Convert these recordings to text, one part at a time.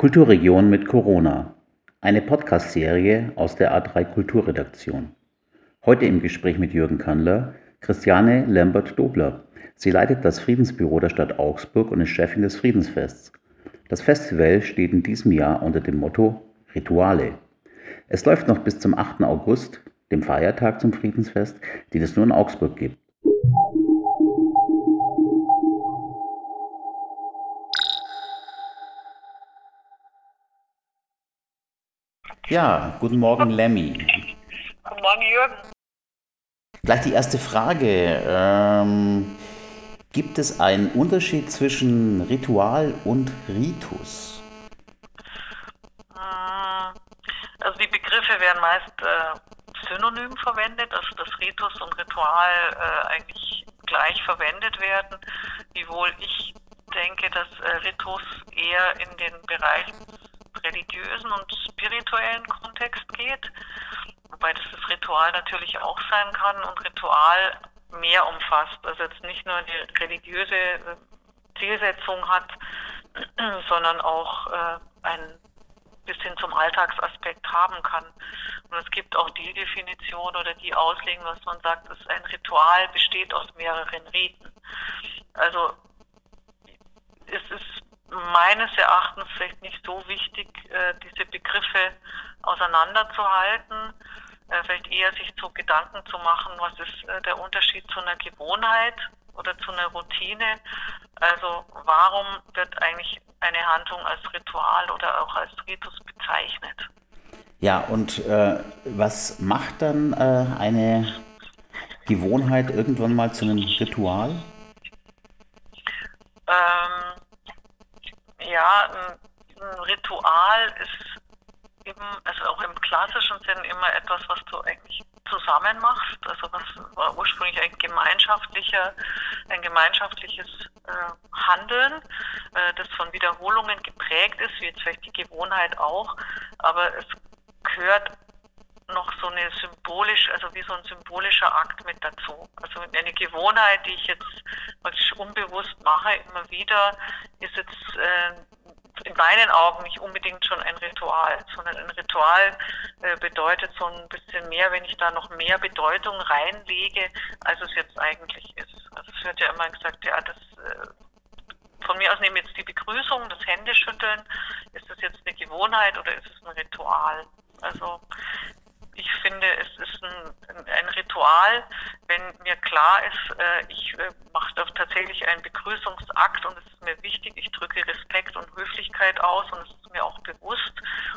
Kulturregion mit Corona. Eine Podcast-Serie aus der A3 Kulturredaktion. Heute im Gespräch mit Jürgen Kandler, Christiane Lambert-Dobler. Sie leitet das Friedensbüro der Stadt Augsburg und ist Chefin des Friedensfests. Das Festival steht in diesem Jahr unter dem Motto Rituale. Es läuft noch bis zum 8. August, dem Feiertag zum Friedensfest, den es nur in Augsburg gibt. Ja, guten Morgen, Lemmy. Guten Morgen, Jürgen. Gleich die erste Frage. Ähm, gibt es einen Unterschied zwischen Ritual und Ritus? Hm, also die Begriffe werden meist äh, synonym verwendet, also dass Ritus und Ritual äh, eigentlich gleich verwendet werden, wiewohl ich denke, dass äh, Ritus eher in den Bereich religiösen und spirituellen Kontext geht, wobei das das Ritual natürlich auch sein kann und Ritual mehr umfasst, also jetzt nicht nur die religiöse Zielsetzung hat, sondern auch äh, ein bis hin zum Alltagsaspekt haben kann. Und es gibt auch die Definition oder die Auslegung, was man sagt, dass ein Ritual besteht aus mehreren Riten. Also es ist meines Erachtens vielleicht nicht so wichtig, äh, diese Begriffe auseinanderzuhalten, äh, vielleicht eher sich zu Gedanken zu machen, was ist äh, der Unterschied zu einer Gewohnheit oder zu einer Routine. Also warum wird eigentlich eine Handlung als Ritual oder auch als Ritus bezeichnet? Ja, und äh, was macht dann äh, eine Gewohnheit irgendwann mal zu einem Ritual? Ähm, ja, ein, ein Ritual ist eben, also auch im klassischen Sinn immer etwas, was du eigentlich zusammen machst. Also was war ursprünglich ein gemeinschaftlicher, ein gemeinschaftliches äh, Handeln, äh, das von Wiederholungen geprägt ist, wie jetzt vielleicht die Gewohnheit auch, aber es gehört noch so eine symbolisch, also wie so ein symbolischer Akt mit dazu. Also eine Gewohnheit, die ich jetzt praktisch unbewusst mache, immer wieder, ist jetzt äh, meinen Augen nicht unbedingt schon ein Ritual, sondern ein Ritual äh, bedeutet so ein bisschen mehr, wenn ich da noch mehr Bedeutung reinlege, als es jetzt eigentlich ist. Also es wird ja immer gesagt, ja, das äh, von mir aus nehmen jetzt die Begrüßung, das Händeschütteln, ist das jetzt eine Gewohnheit oder ist es ein Ritual? Also finde, es ist ein, ein Ritual, wenn mir klar ist, äh, ich äh, mache tatsächlich einen Begrüßungsakt und es ist mir wichtig, ich drücke Respekt und Höflichkeit aus und es ist mir auch bewusst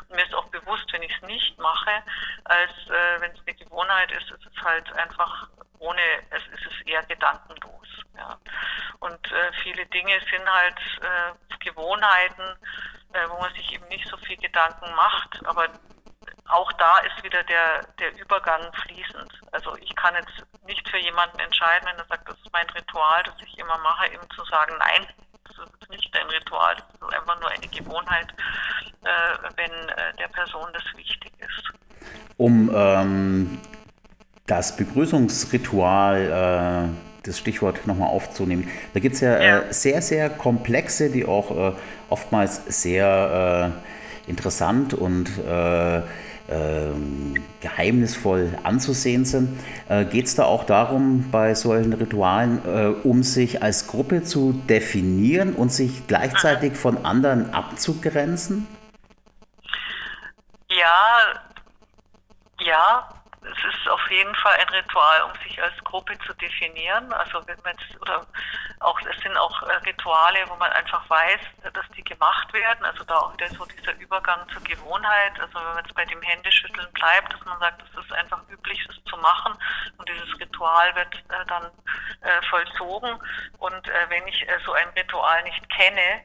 und mir ist auch bewusst, wenn ich es nicht mache, als äh, wenn es eine Gewohnheit ist, ist es halt einfach ohne, es ist es eher gedankenlos. Ja. Und äh, viele Dinge sind halt äh, Gewohnheiten, äh, wo man sich eben nicht so viel Gedanken macht, aber auch da ist wieder der, der Übergang fließend. Also ich kann jetzt nicht für jemanden entscheiden, wenn er sagt, das ist mein Ritual, das ich immer mache, ihm zu sagen, nein, das ist nicht ein Ritual, das ist einfach nur eine Gewohnheit, äh, wenn äh, der Person das wichtig ist. Um ähm, das Begrüßungsritual, äh, das Stichwort nochmal aufzunehmen, da gibt es ja, äh, ja, sehr, sehr komplexe, die auch äh, oftmals sehr äh, interessant und ähm, geheimnisvoll anzusehen sind. Äh, Geht es da auch darum, bei solchen Ritualen, äh, um sich als Gruppe zu definieren und sich gleichzeitig von anderen abzugrenzen? Ja, ja, ist auf jeden Fall ein Ritual, um sich als Gruppe zu definieren. Also wenn man oder auch es sind auch äh, Rituale, wo man einfach weiß, dass die gemacht werden. Also da auch wieder so dieser Übergang zur Gewohnheit. Also wenn man jetzt bei dem Händeschütteln bleibt, dass man sagt, es ist einfach üblich, es zu machen und dieses Ritual wird äh, dann äh, vollzogen. Und wenn ich so ein Ritual nicht kenne,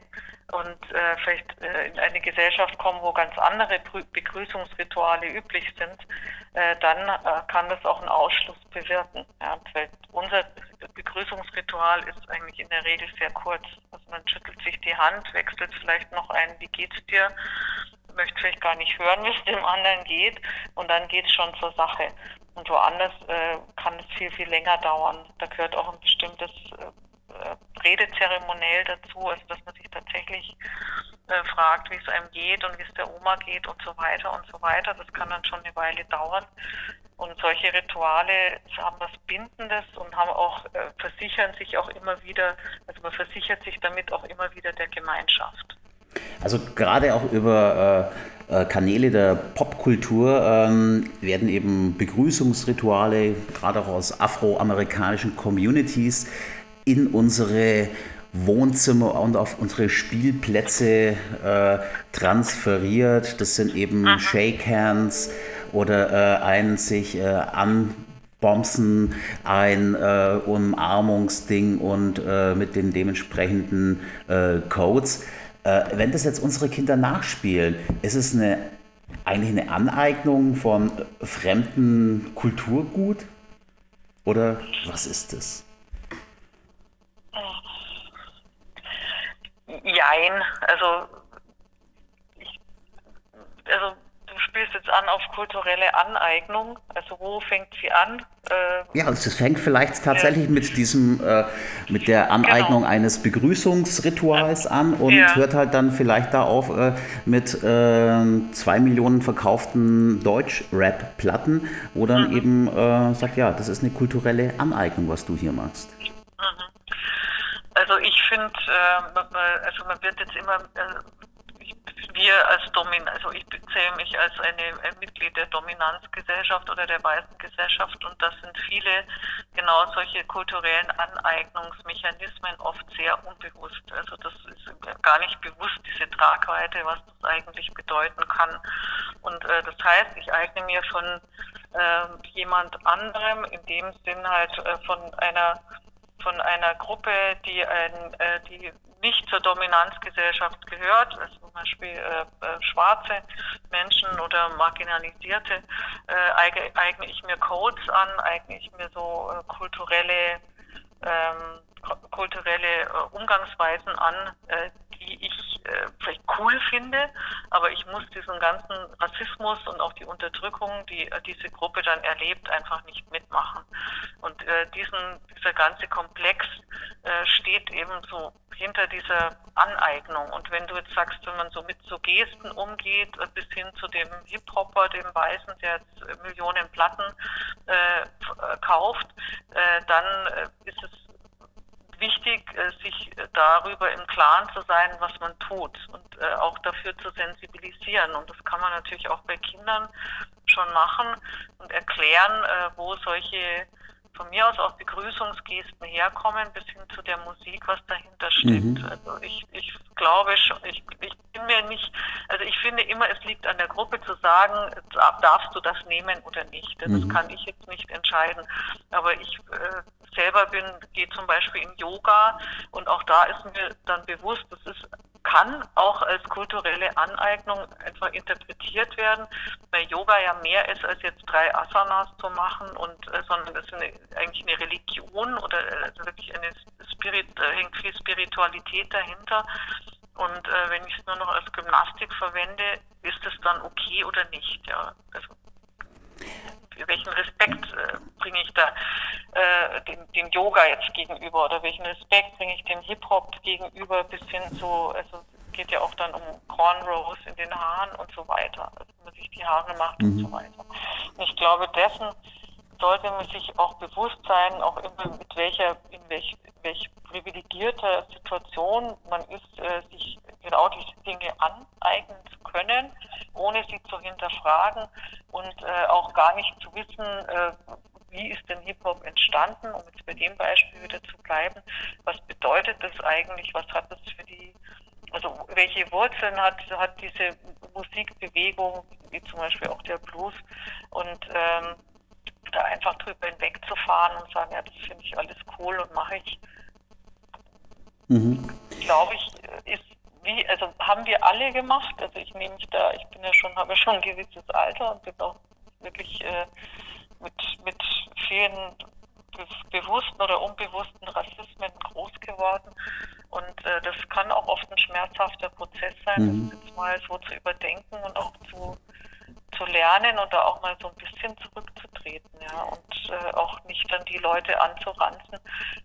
und äh, vielleicht äh, in eine Gesellschaft kommen, wo ganz andere Begrüßungsrituale üblich sind, äh, dann äh, kann das auch einen Ausschluss bewirken. Ja, weil unser Begrüßungsritual ist eigentlich in der Regel sehr kurz. Also man schüttelt sich die Hand, wechselt vielleicht noch ein, wie geht's dir? Möchte vielleicht gar nicht hören, wie es dem anderen geht, und dann geht's schon zur Sache. Und woanders äh, kann es viel, viel länger dauern. Da gehört auch ein bestimmtes redezeremoniell dazu, also dass man sich tatsächlich äh, fragt, wie es einem geht und wie es der Oma geht und so weiter und so weiter. Das kann dann schon eine Weile dauern. Und solche Rituale haben was Bindendes und haben auch, äh, versichern sich auch immer wieder, also man versichert sich damit auch immer wieder der Gemeinschaft. Also gerade auch über äh, äh, Kanäle der Popkultur ähm, werden eben Begrüßungsrituale, gerade auch aus afroamerikanischen Communities, in unsere Wohnzimmer und auf unsere Spielplätze äh, transferiert. Das sind eben Aha. Shake Hands oder äh, ein sich äh, anbomsen, ein äh, Umarmungsding und äh, mit den dementsprechenden äh, Codes. Äh, wenn das jetzt unsere Kinder nachspielen, ist es eine, eigentlich eine Aneignung von fremden Kulturgut? Oder was ist es? Jein, also, ich, also du spielst jetzt an auf kulturelle Aneignung. Also wo fängt sie an? Äh, ja, also es fängt vielleicht tatsächlich ja. mit diesem, äh, mit der Aneignung genau. eines Begrüßungsrituals an und ja. hört halt dann vielleicht da auf äh, mit äh, zwei Millionen verkauften Deutsch-Rap-Platten, wo dann mhm. eben äh, sagt, ja, das ist eine kulturelle Aneignung, was du hier machst. Mhm. Also ich finde, äh, also man wird jetzt immer wir als Domin, also ich bezähle mich als eine, ein Mitglied der Dominanzgesellschaft oder der weißen Gesellschaft und das sind viele genau solche kulturellen Aneignungsmechanismen oft sehr unbewusst. Also das ist gar nicht bewusst, diese Tragweite, was das eigentlich bedeuten kann. Und äh, das heißt, ich eigne mir von äh, jemand anderem, in dem Sinn halt äh, von einer von einer Gruppe, die ein, äh, die nicht zur Dominanzgesellschaft gehört, also zum Beispiel äh, äh, schwarze Menschen oder marginalisierte, äh, eigne, eigne ich mir Codes an, eigne ich mir so äh, kulturelle ähm, kulturelle äh, Umgangsweisen an, äh, die ich äh, vielleicht cool finde, aber ich muss diesen ganzen Rassismus und auch die Unterdrückung, die äh, diese Gruppe dann erlebt, einfach nicht mitmachen. Und äh, diesen, dieser ganze Komplex äh, steht eben so hinter dieser Aneignung. Und wenn du jetzt sagst, wenn man so mit so Gesten umgeht, äh, bis hin zu dem Hip-Hopper, dem Weißen, der jetzt Millionen Platten äh, kauft, äh, dann äh, ist es wichtig, äh, sich äh, darüber im Klaren zu sein, was man tut und äh, auch dafür zu sensibilisieren. Und das kann man natürlich auch bei Kindern schon machen und erklären, wo solche von mir aus auch Begrüßungsgesten herkommen, bis hin zu der Musik, was dahinter steckt. Mhm. Also ich, ich glaube schon, ich, ich bin mir nicht, also ich finde immer, es liegt an der Gruppe zu sagen, darfst du das nehmen oder nicht. Das mhm. kann ich jetzt nicht entscheiden. Aber ich äh, selber bin, gehe zum Beispiel in Yoga und auch da ist mir dann bewusst, das ist, kann auch als kulturelle Aneignung einfach interpretiert werden, weil Yoga ja mehr ist als jetzt drei Asanas zu machen und äh, sondern es ist eine, eigentlich eine Religion oder äh, also wirklich eine Spirit, äh, hängt viel Spiritualität dahinter. Und äh, wenn ich es nur noch als Gymnastik verwende, ist es dann okay oder nicht? Ja, also welchen Respekt äh, bringe ich da äh, dem, dem, Yoga jetzt gegenüber oder welchen Respekt bringe ich dem Hip-Hop gegenüber bis hin zu, also es geht ja auch dann um Cornrows in den Haaren und so weiter, also man sich die Haare macht mhm. und so weiter. Und ich glaube, dessen sollte man sich auch bewusst sein, auch immer mit welcher, in welch, welch privilegierter Situation man ist, äh, sich genau diese Dinge aneignen zu können, ohne sie zu hinterfragen und äh, auch gar nicht zu wissen, äh, wie ist denn Hip-Hop entstanden, um jetzt bei dem Beispiel wieder zu bleiben, was bedeutet das eigentlich, was hat das für die, also welche Wurzeln hat, hat diese Musikbewegung, wie zum Beispiel auch der Blues? Und ähm, einfach drüber hinwegzufahren und sagen, ja, das finde ich alles cool und mache ich, mhm. glaube ich, ist wie, also haben wir alle gemacht. Also ich nehme mich da, ich bin ja schon, habe ja schon ein gewisses Alter und bin auch wirklich äh, mit, mit vielen bewussten oder unbewussten Rassismen groß geworden. Und äh, das kann auch oft ein schmerzhafter Prozess sein, mhm. das jetzt mal so zu überdenken und auch zu, zu lernen und da auch mal so ein bisschen zurückzutreten, ja, und äh, auch nicht dann die Leute anzuranzen,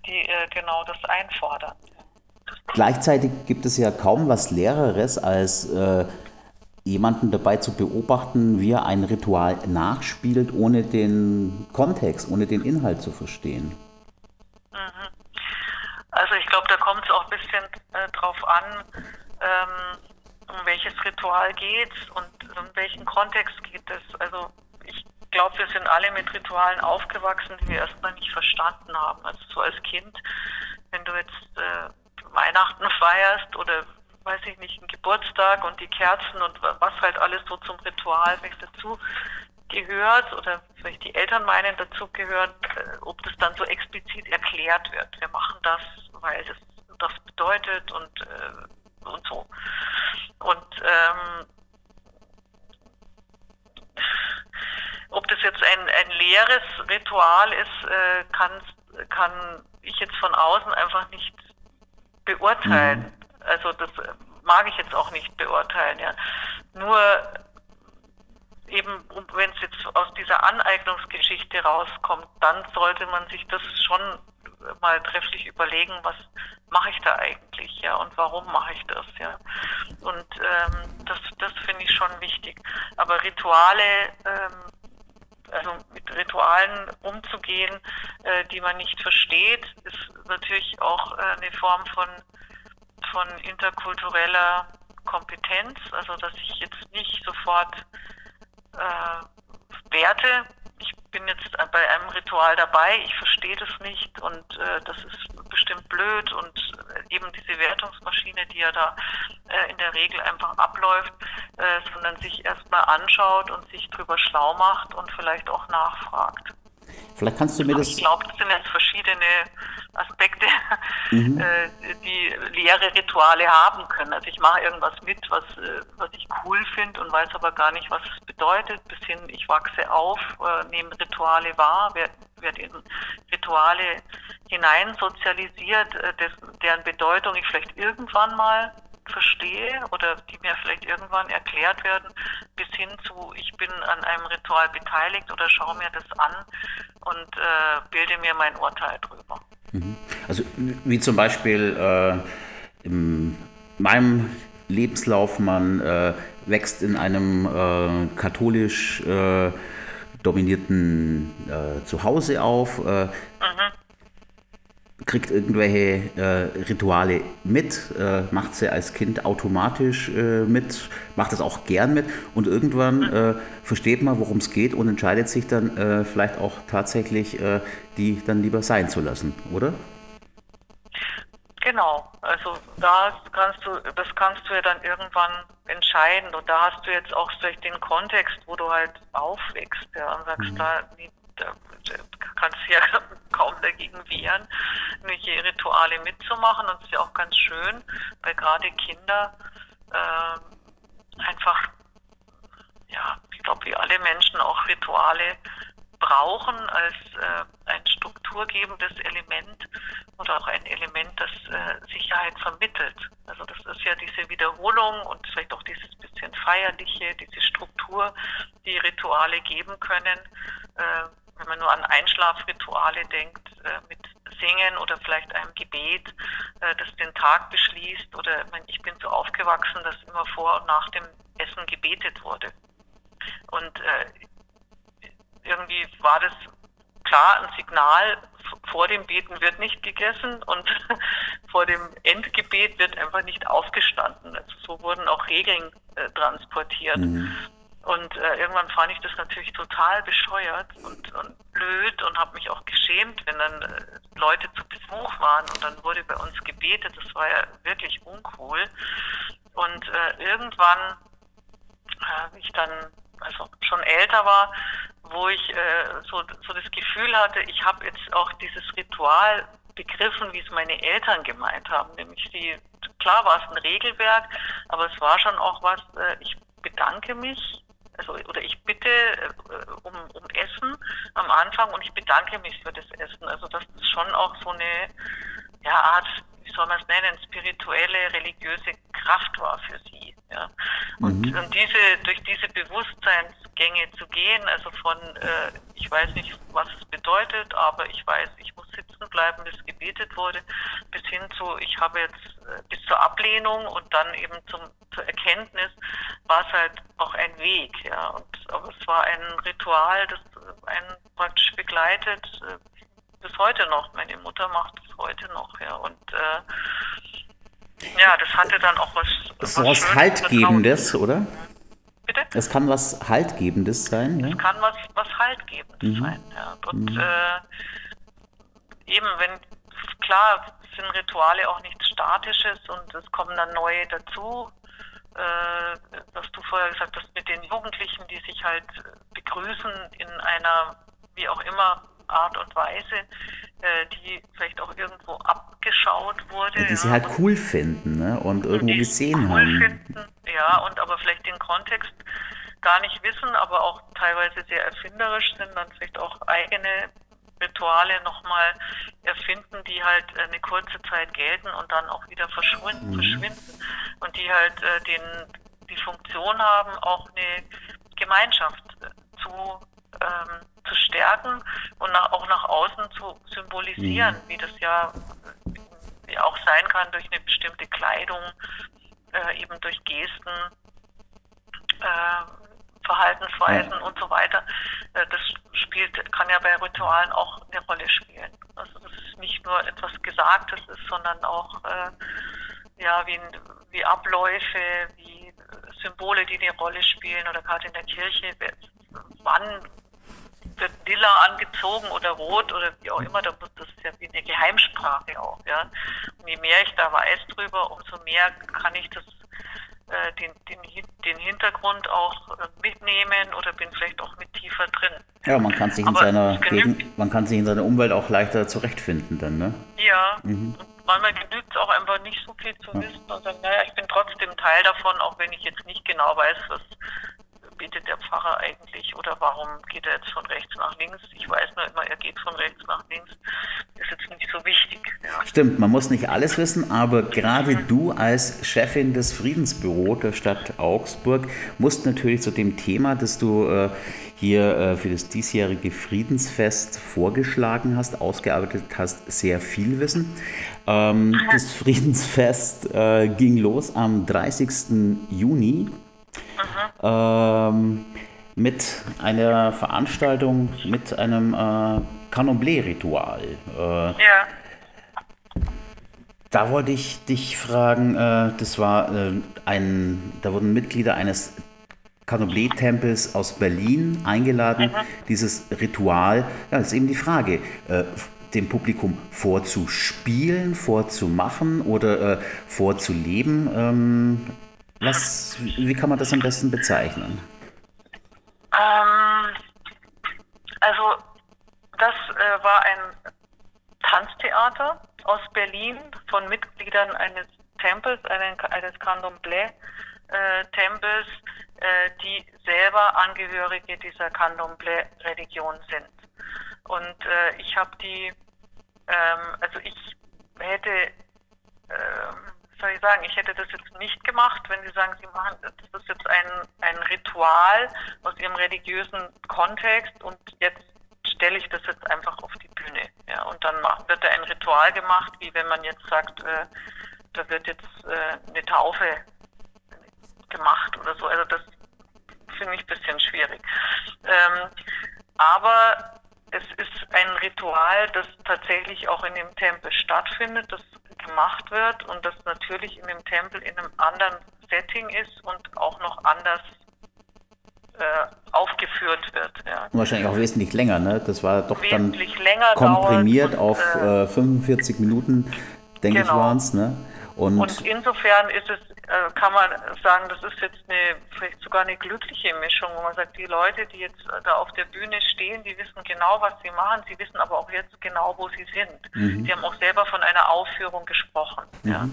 die äh, genau das einfordern. Gleichzeitig gibt es ja kaum was Lehreres, als äh, jemanden dabei zu beobachten, wie er ein Ritual nachspielt, ohne den Kontext, ohne den Inhalt zu verstehen. Mhm. Also ich glaube, da kommt es auch ein bisschen äh, drauf an, ähm, um welches Ritual geht und um welchen Kontext geht es. Also glaube, wir sind alle mit Ritualen aufgewachsen, die wir erstmal nicht verstanden haben. Also so als Kind, wenn du jetzt äh, Weihnachten feierst oder weiß ich nicht, einen Geburtstag und die Kerzen und was halt alles so zum Ritual vielleicht dazu gehört oder vielleicht die Eltern meinen dazu gehört, äh, ob das dann so explizit erklärt wird. Wir machen das, weil es das bedeutet und, äh, und so. Und ähm, ob das jetzt ein, ein leeres Ritual ist, äh, kann, kann ich jetzt von außen einfach nicht beurteilen. Mhm. Also das mag ich jetzt auch nicht beurteilen. Ja. Nur eben, wenn es jetzt aus dieser Aneignungsgeschichte rauskommt, dann sollte man sich das schon mal trefflich überlegen, was mache ich da eigentlich, ja, und warum mache ich das, ja. Und ähm, das, das finde ich schon wichtig. Aber Rituale, ähm, also mit Ritualen umzugehen, äh, die man nicht versteht, ist natürlich auch äh, eine Form von von interkultureller Kompetenz, also dass ich jetzt nicht sofort äh, werte, ich bin jetzt bei einem Ritual dabei, ich verstehe das nicht und äh, das ist bestimmt blöd und äh, eben diese Wertungsmaschine, die ja da äh, in der Regel einfach abläuft, äh, sondern sich erstmal anschaut und sich drüber schlau macht und vielleicht auch nachfragt. Vielleicht kannst du mir das. Ich glaube, das sind jetzt verschiedene Aspekte, mhm. äh, die leere Rituale haben können. Also ich mache irgendwas mit, was, äh, was ich cool finde und weiß aber gar nicht, was es bedeutet. Bis hin, ich wachse auf, äh, nehme Rituale wahr, werde werd in Rituale hinein sozialisiert, äh, deren Bedeutung ich vielleicht irgendwann mal verstehe oder die mir vielleicht irgendwann erklärt werden, bis hin zu, ich bin an einem Ritual beteiligt oder schaue mir das an und äh, bilde mir mein Urteil drüber. Mhm. Also wie zum Beispiel äh, in meinem Lebenslauf, man äh, wächst in einem äh, katholisch äh, dominierten Zuhause auf. Mhm kriegt irgendwelche äh, Rituale mit, äh, macht sie als Kind automatisch äh, mit, macht es auch gern mit und irgendwann äh, versteht man, worum es geht und entscheidet sich dann äh, vielleicht auch tatsächlich, äh, die dann lieber sein zu lassen, oder? Genau, also da kannst du, das kannst du ja dann irgendwann entscheiden und da hast du jetzt auch vielleicht den Kontext, wo du halt aufwächst ja, und sagst, mhm. da, da kannst du ja kaum dagegen wehren, irgendwelche Rituale mitzumachen. Und es ist ja auch ganz schön, weil gerade Kinder äh, einfach, ja, ich glaube, wie alle Menschen auch Rituale brauchen als äh, ein strukturgebendes Element oder auch ein Element, das äh, Sicherheit vermittelt. Also das ist ja diese Wiederholung und vielleicht auch dieses bisschen feierliche, diese Struktur, die Rituale geben können. Äh, wenn man nur an Einschlafrituale denkt, äh, mit Singen oder vielleicht einem Gebet, äh, das den Tag beschließt, oder ich bin so aufgewachsen, dass immer vor und nach dem Essen gebetet wurde. Und äh, irgendwie war das klar ein Signal, vor dem Beten wird nicht gegessen und vor dem Endgebet wird einfach nicht aufgestanden. Also so wurden auch Regeln äh, transportiert. Mhm. Und äh, irgendwann fand ich das natürlich total bescheuert und, und blöd und habe mich auch geschämt, wenn dann äh, Leute zu Besuch waren und dann wurde bei uns gebetet. Das war ja wirklich uncool. Und äh, irgendwann, äh, ich dann also schon älter war, wo ich äh, so, so das Gefühl hatte, ich habe jetzt auch dieses Ritual begriffen, wie es meine Eltern gemeint haben. Nämlich sie, klar war es ein Regelwerk, aber es war schon auch was, äh, ich bedanke mich also oder ich bitte äh, um, um Essen am Anfang und ich bedanke mich für das Essen. Also das ist schon auch so eine ja, Art, wie soll man es nennen, spirituelle, religiöse Kraft war für sie. Ja. Und, mhm. und diese, durch diese Bewusstseinsgänge zu gehen, also von, äh, ich weiß nicht, was es bedeutet, aber ich weiß, ich muss sitzen bleiben, bis gebetet wurde, bis hin zu, ich habe jetzt äh, bis zur Ablehnung und dann eben zum, zur Erkenntnis, war es halt auch ein Weg. Ja. Und, aber es war ein Ritual, das einen praktisch begleitet, äh, bis heute noch. Meine Mutter macht heute noch, ja. Und äh, ja, das hatte dann auch was. Das ist was, Haltgebendes, oder? Bitte? Es kann was Haltgebendes sein, ja? Es kann was, was Haltgebendes mhm. sein, ja. Und mhm. äh, eben, wenn, klar, sind Rituale auch nichts Statisches und es kommen dann neue dazu. Äh, was du vorher gesagt hast, mit den Jugendlichen, die sich halt begrüßen in einer, wie auch immer, Art und Weise, die vielleicht auch irgendwo abgeschaut wurde. Ja, die sie halt cool finden ne? und irgendwo gesehen cool haben. Finden, ja, und aber vielleicht den Kontext gar nicht wissen, aber auch teilweise sehr erfinderisch sind, dann vielleicht auch eigene Rituale nochmal erfinden, die halt eine kurze Zeit gelten und dann auch wieder verschwinden, mhm. verschwinden und die halt äh, den, die Funktion haben, auch eine Gemeinschaft zu ähm, zu stärken und nach, auch nach außen zu symbolisieren, mhm. wie das ja auch sein kann durch eine bestimmte Kleidung, äh, eben durch Gesten, äh, Verhaltensweisen ja. und so weiter. Äh, das spielt, kann ja bei Ritualen auch eine Rolle spielen. Also das ist nicht nur etwas Gesagtes ist, sondern auch äh, ja, wie, wie Abläufe, wie Symbole, die eine Rolle spielen oder gerade in der Kirche, wann lila angezogen oder rot oder wie auch immer, das ja wie eine Geheimsprache auch, ja. Und je mehr ich da weiß drüber, umso mehr kann ich das äh, den, den, den Hintergrund auch äh, mitnehmen oder bin vielleicht auch mit tiefer drin. Ja, man kann sich in seiner Gegend, man kann sich in seiner Umwelt auch leichter zurechtfinden dann, ne? Ja. Mhm. Und manchmal genügt es auch einfach nicht so viel zu wissen und sagen, naja, ich bin trotzdem Teil davon, auch wenn ich jetzt nicht genau weiß, was betet der Pfarrer eigentlich oder warum geht er jetzt von rechts nach links? Ich weiß nur immer, er geht von rechts nach links. Das ist jetzt nicht so wichtig. Ja. Stimmt, man muss nicht alles wissen, aber gerade du als Chefin des Friedensbüros der Stadt Augsburg musst natürlich zu dem Thema, das du äh, hier äh, für das diesjährige Friedensfest vorgeschlagen hast, ausgearbeitet hast, sehr viel wissen. Ähm, das Friedensfest äh, ging los am 30. Juni ähm, mit einer Veranstaltung, mit einem äh, Candomblé-Ritual. Äh, ja. Da wollte ich dich fragen, äh, das war äh, ein, da wurden Mitglieder eines Candomblé-Tempels aus Berlin eingeladen, mhm. dieses Ritual. Ja, das ist eben die Frage, äh, dem Publikum vorzuspielen, vorzumachen oder äh, vorzuleben. Ähm, was, wie kann man das am besten bezeichnen? Ähm, also das äh, war ein Tanztheater aus Berlin von Mitgliedern eines Tempels, eines Candomblé-Tempels, äh, die selber Angehörige dieser Candomblé-Religion sind. Und äh, ich habe die, ähm, also ich hätte ähm, soll ich sagen, ich hätte das jetzt nicht gemacht, wenn Sie sagen, Sie machen, das ist jetzt ein, ein Ritual aus Ihrem religiösen Kontext und jetzt stelle ich das jetzt einfach auf die Bühne. Ja, und dann wird da ein Ritual gemacht, wie wenn man jetzt sagt, äh, da wird jetzt äh, eine Taufe gemacht oder so. Also das finde ich ein bisschen schwierig. Ähm, aber es ist ein Ritual, das tatsächlich auch in dem Tempel stattfindet, das gemacht wird und das natürlich in dem Tempel in einem anderen Setting ist und auch noch anders äh, aufgeführt wird. Ja. Und wahrscheinlich auch wesentlich länger, ne? Das war doch dann komprimiert auf äh, 45 Minuten, denke genau. ich, waren es, ne? Und, und, insofern ist es, äh, kann man sagen, das ist jetzt eine, vielleicht sogar eine glückliche Mischung, wo man sagt, die Leute, die jetzt da auf der Bühne stehen, die wissen genau, was sie machen, sie wissen aber auch jetzt genau, wo sie sind. Mhm. Sie haben auch selber von einer Aufführung gesprochen. Mhm. Ja.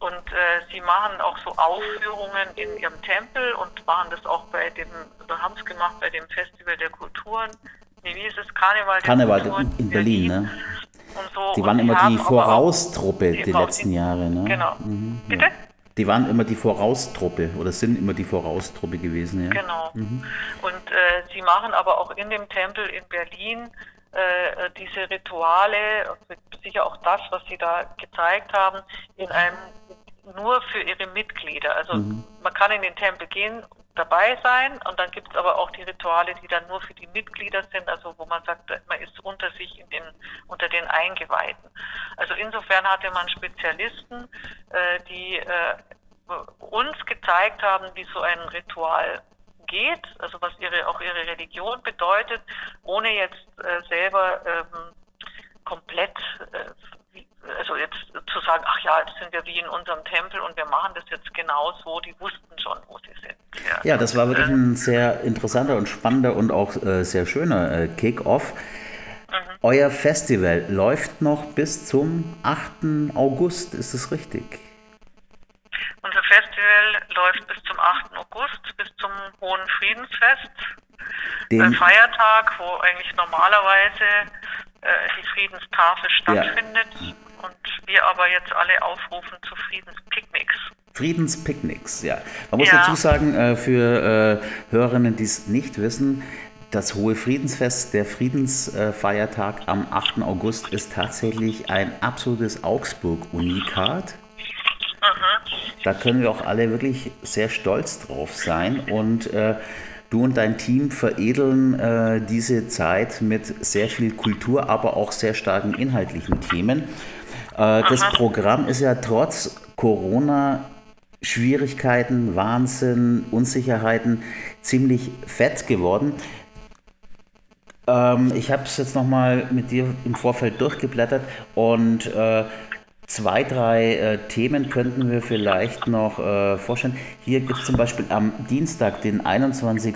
Und äh, sie machen auch so Aufführungen in ihrem Tempel und machen das auch bei dem, oder haben es gemacht bei dem Festival der Kulturen. Nee, wie ist es? Karneval, Karneval in Berlin, Berlin ne? und so. Die waren immer die Voraustruppe die, die letzten Jahre, ne? Genau. Mhm. Bitte? Die waren immer die Voraustruppe oder sind immer die Voraustruppe gewesen, ja. Genau. Mhm. Und äh, sie machen aber auch in dem Tempel in Berlin äh, diese Rituale, sicher auch das, was sie da gezeigt haben, in einem nur für ihre Mitglieder. Also mhm. man kann in den Tempel gehen, dabei sein und dann gibt es aber auch die Rituale, die dann nur für die Mitglieder sind, also wo man sagt, man ist unter sich in den, unter den Eingeweihten. Also insofern hatte man Spezialisten, äh, die äh, uns gezeigt haben, wie so ein Ritual geht, also was ihre auch ihre Religion bedeutet, ohne jetzt äh, selber ähm, komplett äh, also jetzt zu sagen, ach ja, jetzt sind wir wie in unserem Tempel und wir machen das jetzt genau so, die wussten schon, wo sie sind. Ja, ja das war wirklich ein sehr interessanter und spannender und auch äh, sehr schöner äh, Kick-Off. Mhm. Euer Festival läuft noch bis zum 8. August, ist es richtig? Unser Festival läuft bis zum 8. August, bis zum Hohen Friedensfest. Den Feiertag, wo eigentlich normalerweise äh, die Friedenstafel stattfindet. Ja. Wir aber jetzt alle aufrufen zu Friedenspicknicks. Friedenspicknicks, ja. Man muss ja. dazu sagen, äh, für äh, Hörerinnen, die es nicht wissen, das Hohe Friedensfest, der Friedensfeiertag am 8. August, ist tatsächlich ein absolutes Augsburg-Unikat. Da können wir auch alle wirklich sehr stolz drauf sein. Und äh, Du und dein Team veredeln äh, diese Zeit mit sehr viel Kultur, aber auch sehr starken inhaltlichen Themen. Äh, das Programm ist ja trotz Corona Schwierigkeiten, Wahnsinn, Unsicherheiten ziemlich fett geworden. Ähm, ich habe es jetzt nochmal mit dir im Vorfeld durchgeblättert und äh, Zwei, drei äh, Themen könnten wir vielleicht noch äh, vorstellen. Hier gibt es zum Beispiel am Dienstag, den 21.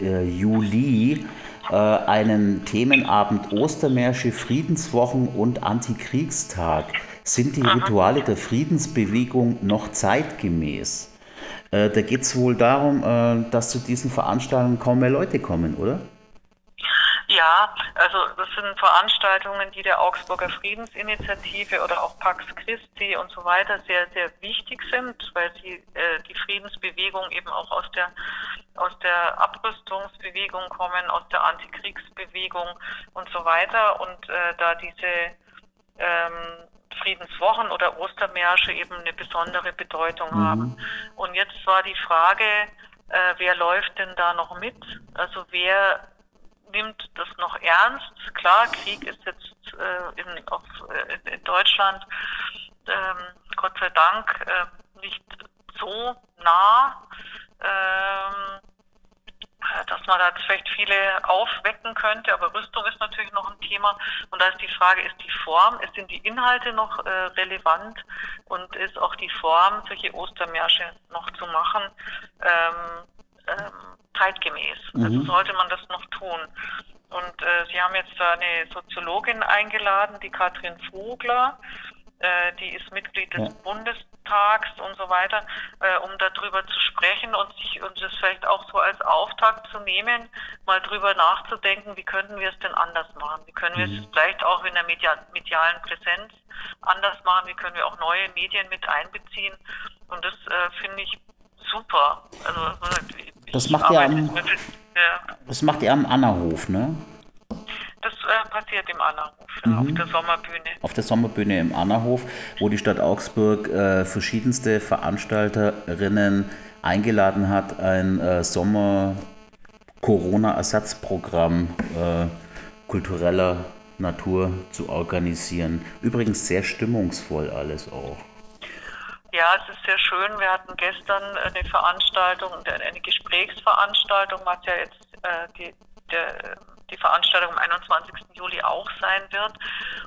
Äh, Juli, einen Themenabend Ostermärsche, Friedenswochen und Antikriegstag. Sind die Rituale der Friedensbewegung noch zeitgemäß? Äh, da geht es wohl darum, äh, dass zu diesen Veranstaltungen kaum mehr Leute kommen, oder? Ja, also das sind Veranstaltungen, die der Augsburger Friedensinitiative oder auch Pax Christi und so weiter sehr, sehr wichtig sind, weil sie äh, die Friedensbewegung eben auch aus der aus der Abrüstungsbewegung kommen, aus der Antikriegsbewegung und so weiter und äh, da diese ähm, Friedenswochen oder Ostermärsche eben eine besondere Bedeutung mhm. haben. Und jetzt war die Frage, äh, wer läuft denn da noch mit? Also wer nimmt das noch ernst. Klar, Krieg ist jetzt äh, in, auf, äh, in Deutschland ähm, Gott sei Dank äh, nicht so nah, ähm, dass man da vielleicht viele aufwecken könnte, aber Rüstung ist natürlich noch ein Thema. Und da ist die Frage, ist die Form, sind die Inhalte noch äh, relevant und ist auch die Form, solche Ostermärsche noch zu machen, ähm, ähm, zeitgemäß. Also mhm. Also sollte man das noch tun. Und äh, Sie haben jetzt eine Soziologin eingeladen, die Katrin Vogler, äh, die ist Mitglied des ja. Bundestags und so weiter, äh, um darüber zu sprechen und sich und das vielleicht auch so als Auftakt zu nehmen, mal drüber nachzudenken, wie könnten wir es denn anders machen? Wie können wir mhm. es vielleicht auch in der Media medialen Präsenz anders machen? Wie können wir auch neue Medien mit einbeziehen? Und das äh, finde ich super. Also das macht ihr am, ja. das macht ihr am Annahof, ne? Das äh, passiert im Annahof, mhm. auf der Sommerbühne. Auf der Sommerbühne im Annahof, wo die Stadt Augsburg äh, verschiedenste Veranstalterinnen eingeladen hat, ein äh, Sommer-Corona-Ersatzprogramm äh, kultureller Natur zu organisieren. Übrigens sehr stimmungsvoll alles auch. Ja, es ist sehr schön. Wir hatten gestern eine Veranstaltung, eine Gesprächsveranstaltung, was ja jetzt äh, die, der, die Veranstaltung am 21. Juli auch sein wird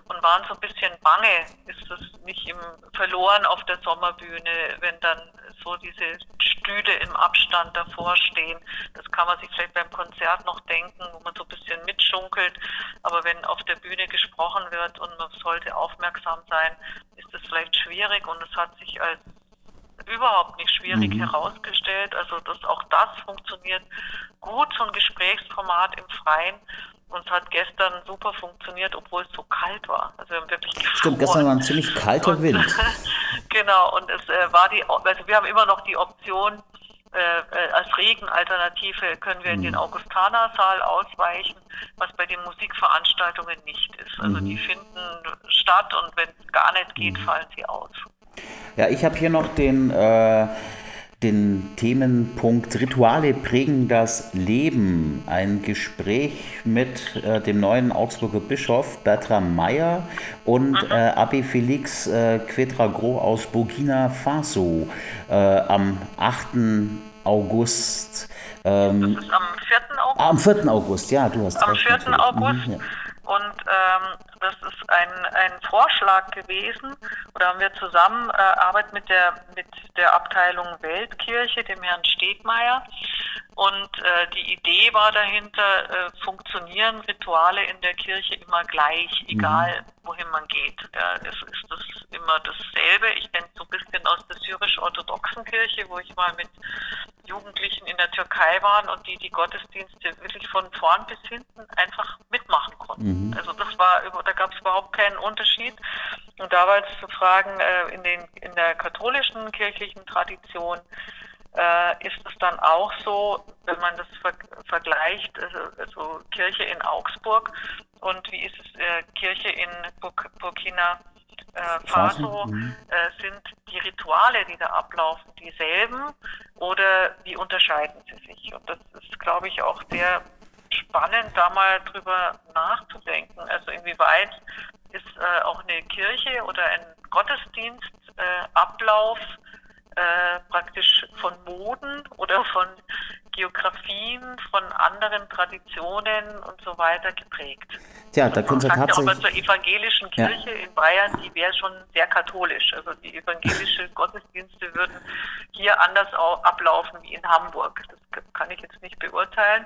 und waren so ein bisschen bange, ist das nicht im, verloren auf der Sommerbühne, wenn dann so diese Stühle im Abstand davor stehen. Das kann man sich vielleicht beim Konzert noch denken, wo man so ein bisschen mitschunkelt. Aber wenn auf der Bühne gesprochen wird und man sollte aufmerksam sein, ist das vielleicht schwierig und es hat sich als überhaupt nicht schwierig mhm. herausgestellt. Also dass auch das funktioniert gut, so ein Gesprächsformat im Freien. Und es hat gestern super funktioniert, obwohl es so kalt war. Also wir haben wirklich Stimmt, gestern war ein ziemlich kalter und, Wind. Genau, und es äh, war die, also wir haben immer noch die Option, äh, äh als Regenalternative können wir in den mhm. Augustanersaal ausweichen, was bei den Musikveranstaltungen nicht ist. Also mhm. die finden statt und wenn es gar nicht geht, mhm. fallen sie aus. Ja, ich habe hier noch den äh, den Themenpunkt Rituale prägen das Leben. Ein Gespräch mit äh, dem neuen Augsburger Bischof Bertram Meyer und äh, Abbe Felix äh, Quetragro aus Burkina Faso äh, am 8. August. Ähm, am 4. August? am 4. August, ja, du hast Am recht, 4. August. Mhm, ja. Und ähm, das ist ein, ein Vorschlag gewesen, oder haben wir zusammen äh, Arbeit mit der, mit der Abteilung Weltkirche, dem Herrn Stegmeier. Und äh, die Idee war dahinter, äh, funktionieren Rituale in der Kirche immer gleich, mhm. egal mhm. wohin man geht. Ja, es ist das immer dasselbe. Ich kenne so ein bisschen aus der syrisch-orthodoxen Kirche, wo ich mal mit Jugendlichen in der Türkei waren und die die Gottesdienste wirklich von vorn bis hinten einfach mitmachen konnten. Mhm. Also das war, da gab es überhaupt keinen Unterschied. Und da war jetzt zu fragen, äh, in, den, in der katholischen kirchlichen Tradition, äh, ist es dann auch so, wenn man das ver vergleicht, also, also, Kirche in Augsburg und wie ist es äh, Kirche in Buk Burkina äh, Faso, mhm. äh, sind die Rituale, die da ablaufen, dieselben oder wie unterscheiden sie sich? Und das ist, glaube ich, auch sehr spannend, da mal drüber nachzudenken. Also inwieweit ist äh, auch eine Kirche oder ein Gottesdienstablauf äh, praktisch von Moden oder von Geografien, von anderen Traditionen und so weiter geprägt. Tja, da können Sie tatsächlich... Ja, zur evangelischen Kirche ja. in Bayern, die wäre schon sehr katholisch. Also die evangelische Gottesdienste würden hier anders ablaufen wie in Hamburg. Das kann ich jetzt nicht beurteilen,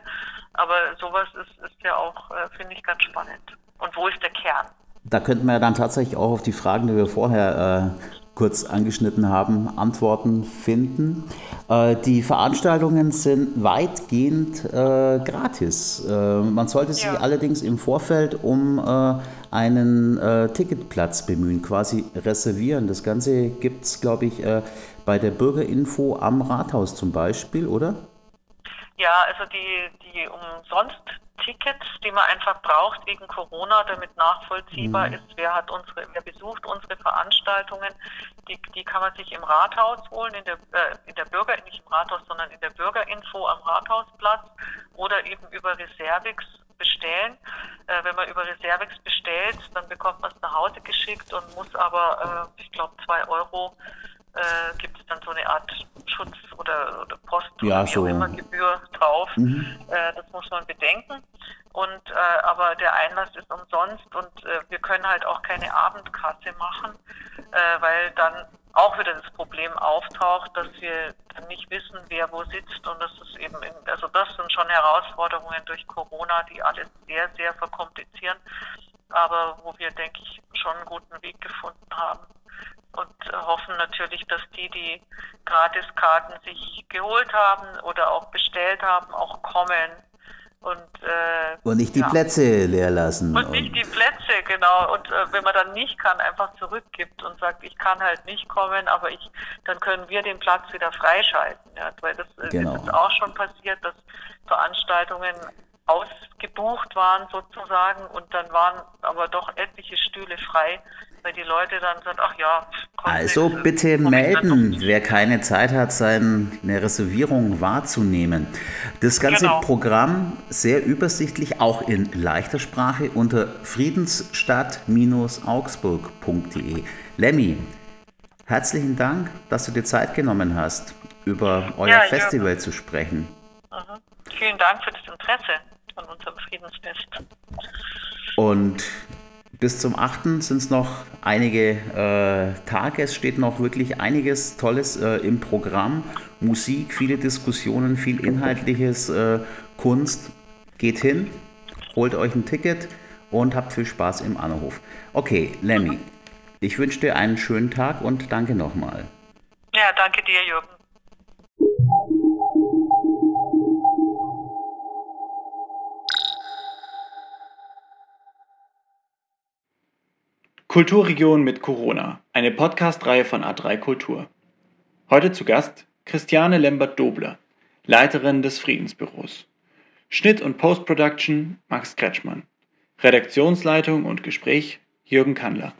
aber sowas ist, ist ja auch, äh, finde ich, ganz spannend. Und wo ist der Kern? Da könnten wir dann tatsächlich auch auf die Fragen, die wir vorher äh, kurz angeschnitten haben, Antworten finden. Äh, die Veranstaltungen sind weitgehend äh, gratis. Äh, man sollte sich ja. allerdings im Vorfeld um äh, einen äh, Ticketplatz bemühen, quasi reservieren. Das Ganze gibt es, glaube ich, bei der Bürgerinfo am Rathaus zum Beispiel, oder? Ja, also die, die umsonst Tickets, die man einfach braucht wegen Corona, damit nachvollziehbar mhm. ist, wer hat unsere, wer besucht unsere Veranstaltungen. Die, die kann man sich im Rathaus holen, in der, äh, in der Bürger, nicht im Rathaus, sondern in der Bürgerinfo am Rathausplatz oder eben über Reservix bestellen. Äh, wenn man über Reservix bestellt, dann bekommt man es nach Hause geschickt und muss aber, äh, ich glaube, zwei Euro äh, gibt es dann so eine Art Schutz oder, oder Post ja, oder so. immer Gebühr drauf. Mhm. Äh, das muss man bedenken. Und äh, aber der Einlass ist umsonst und äh, wir können halt auch keine Abendkasse machen, äh, weil dann auch wieder das Problem auftaucht, dass wir dann nicht wissen, wer wo sitzt und das ist eben, in, also das sind schon Herausforderungen durch Corona, die alles sehr, sehr verkomplizieren, aber wo wir, denke ich, schon einen guten Weg gefunden haben und hoffen natürlich, dass die, die Gratiskarten sich geholt haben oder auch bestellt haben, auch kommen. Und, äh, und nicht die ja. Plätze leer lassen. Und, und nicht die Plätze, genau. Und äh, wenn man dann nicht kann, einfach zurückgibt und sagt, ich kann halt nicht kommen, aber ich, dann können wir den Platz wieder freischalten. Ja? Weil das äh, genau. ist auch schon passiert, dass Veranstaltungen ausgebucht waren sozusagen und dann waren aber doch etliche Stühle frei, weil die Leute dann sagen, ach ja. Also bitte melden, wer keine Zeit hat, seine Reservierung wahrzunehmen. Das ganze genau. Programm sehr übersichtlich, auch in leichter Sprache unter friedensstadt-augsburg.de. Lemmy, herzlichen Dank, dass du dir Zeit genommen hast, über euer ja, Festival ja. zu sprechen. Mhm. Vielen Dank für das Interesse an unserem Friedensfest. Und bis zum 8. sind es noch einige äh, Tage. Es steht noch wirklich einiges Tolles äh, im Programm. Musik, viele Diskussionen, viel Inhaltliches, äh, Kunst. Geht hin, holt euch ein Ticket und habt viel Spaß im Anruf. Okay, Lemmy, ich wünsche dir einen schönen Tag und danke nochmal. Ja, danke dir, Jürgen. Kulturregion mit Corona, eine Podcast-Reihe von A3 Kultur. Heute zu Gast Christiane Lembert-Dobler, Leiterin des Friedensbüros. Schnitt und Post-Production Max Kretschmann. Redaktionsleitung und Gespräch Jürgen Kandler.